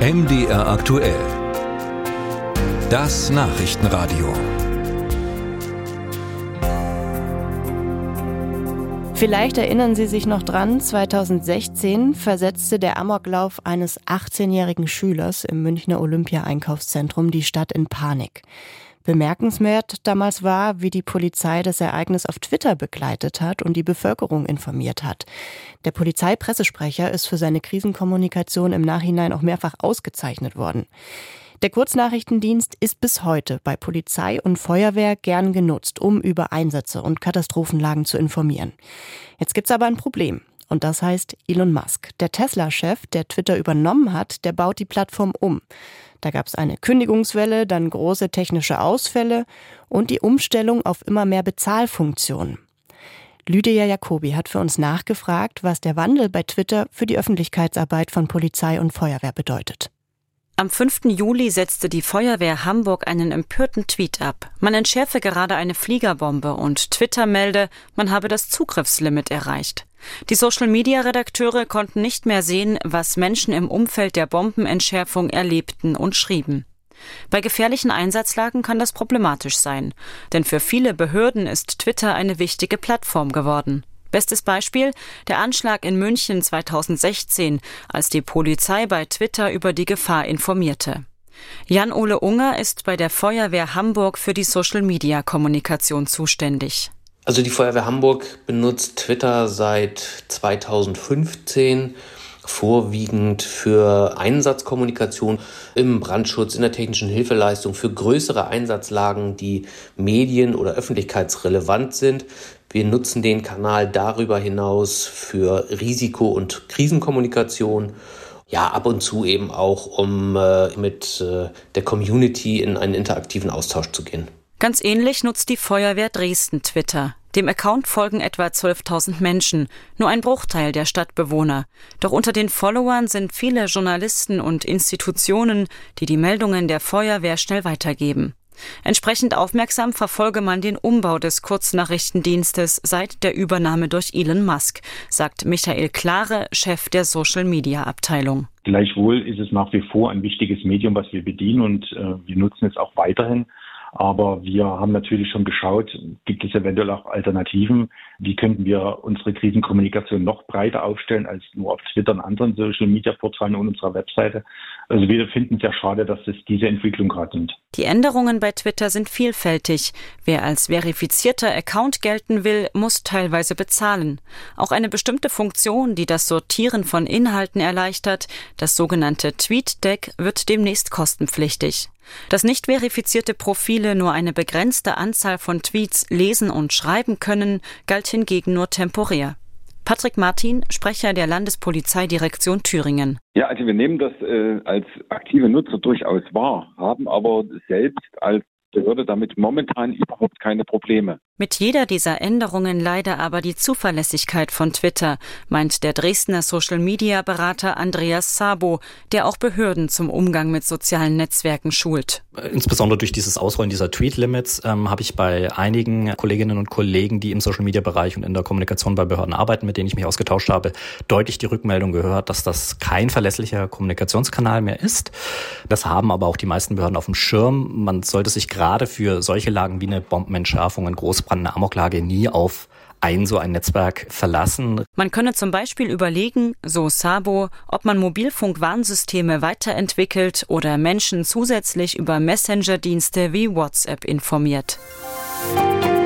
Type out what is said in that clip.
MDR aktuell. Das Nachrichtenradio. Vielleicht erinnern Sie sich noch dran, 2016 versetzte der Amoklauf eines 18-jährigen Schülers im Münchner Olympia-Einkaufszentrum die Stadt in Panik. Bemerkenswert damals war, wie die Polizei das Ereignis auf Twitter begleitet hat und die Bevölkerung informiert hat. Der Polizeipressesprecher ist für seine Krisenkommunikation im Nachhinein auch mehrfach ausgezeichnet worden. Der Kurznachrichtendienst ist bis heute bei Polizei und Feuerwehr gern genutzt, um über Einsätze und Katastrophenlagen zu informieren. Jetzt gibt's aber ein Problem. Und das heißt Elon Musk. Der Tesla-Chef, der Twitter übernommen hat, der baut die Plattform um. Da gab es eine Kündigungswelle, dann große technische Ausfälle und die Umstellung auf immer mehr Bezahlfunktionen. Lydia Jacobi hat für uns nachgefragt, was der Wandel bei Twitter für die Öffentlichkeitsarbeit von Polizei und Feuerwehr bedeutet. Am 5. Juli setzte die Feuerwehr Hamburg einen empörten Tweet ab. Man entschärfe gerade eine Fliegerbombe und Twitter melde, man habe das Zugriffslimit erreicht. Die Social-Media-Redakteure konnten nicht mehr sehen, was Menschen im Umfeld der Bombenentschärfung erlebten und schrieben. Bei gefährlichen Einsatzlagen kann das problematisch sein, denn für viele Behörden ist Twitter eine wichtige Plattform geworden. Bestes Beispiel der Anschlag in München 2016, als die Polizei bei Twitter über die Gefahr informierte. Jan-Ole Unger ist bei der Feuerwehr Hamburg für die Social-Media-Kommunikation zuständig. Also die Feuerwehr Hamburg benutzt Twitter seit 2015 vorwiegend für Einsatzkommunikation im Brandschutz, in der technischen Hilfeleistung, für größere Einsatzlagen, die medien- oder öffentlichkeitsrelevant sind. Wir nutzen den Kanal darüber hinaus für Risiko- und Krisenkommunikation. Ja, ab und zu eben auch, um äh, mit äh, der Community in einen interaktiven Austausch zu gehen. Ganz ähnlich nutzt die Feuerwehr Dresden Twitter. Dem Account folgen etwa 12.000 Menschen, nur ein Bruchteil der Stadtbewohner. Doch unter den Followern sind viele Journalisten und Institutionen, die die Meldungen der Feuerwehr schnell weitergeben. Entsprechend aufmerksam verfolge man den Umbau des Kurznachrichtendienstes seit der Übernahme durch Elon Musk, sagt Michael Klare, Chef der Social Media Abteilung. Gleichwohl ist es nach wie vor ein wichtiges Medium, was wir bedienen und äh, wir nutzen es auch weiterhin. Aber wir haben natürlich schon geschaut, gibt es eventuell auch Alternativen? Wie könnten wir unsere Krisenkommunikation noch breiter aufstellen als nur auf Twitter und anderen Social Media Portalen und unserer Webseite? Also wir finden es ja schade, dass es diese Entwicklung gerade nimmt. Die Änderungen bei Twitter sind vielfältig. Wer als verifizierter Account gelten will, muss teilweise bezahlen. Auch eine bestimmte Funktion, die das Sortieren von Inhalten erleichtert, das sogenannte TweetDeck, wird demnächst kostenpflichtig. Dass nicht verifizierte Profile nur eine begrenzte Anzahl von Tweets lesen und schreiben können, galt hingegen nur temporär. Patrick Martin, Sprecher der Landespolizeidirektion Thüringen. Ja, also wir nehmen das äh, als aktive Nutzer durchaus wahr, haben aber selbst als Behörde damit momentan überhaupt keine Probleme. Mit jeder dieser Änderungen leide aber die Zuverlässigkeit von Twitter, meint der Dresdner Social-Media-Berater Andreas Sabo, der auch Behörden zum Umgang mit sozialen Netzwerken schult. Insbesondere durch dieses Ausrollen dieser Tweet-Limits ähm, habe ich bei einigen Kolleginnen und Kollegen, die im Social-Media-Bereich und in der Kommunikation bei Behörden arbeiten, mit denen ich mich ausgetauscht habe, deutlich die Rückmeldung gehört, dass das kein verlässlicher Kommunikationskanal mehr ist. Das haben aber auch die meisten Behörden auf dem Schirm. Man sollte sich gerade für solche Lagen wie eine Bombenentschärfung, ein großes ausgebrannte Amoklage nie auf ein so ein Netzwerk verlassen. Man könne zum Beispiel überlegen, so Sabo, ob man Mobilfunkwarnsysteme weiterentwickelt oder Menschen zusätzlich über Messenger-Dienste wie WhatsApp informiert. Musik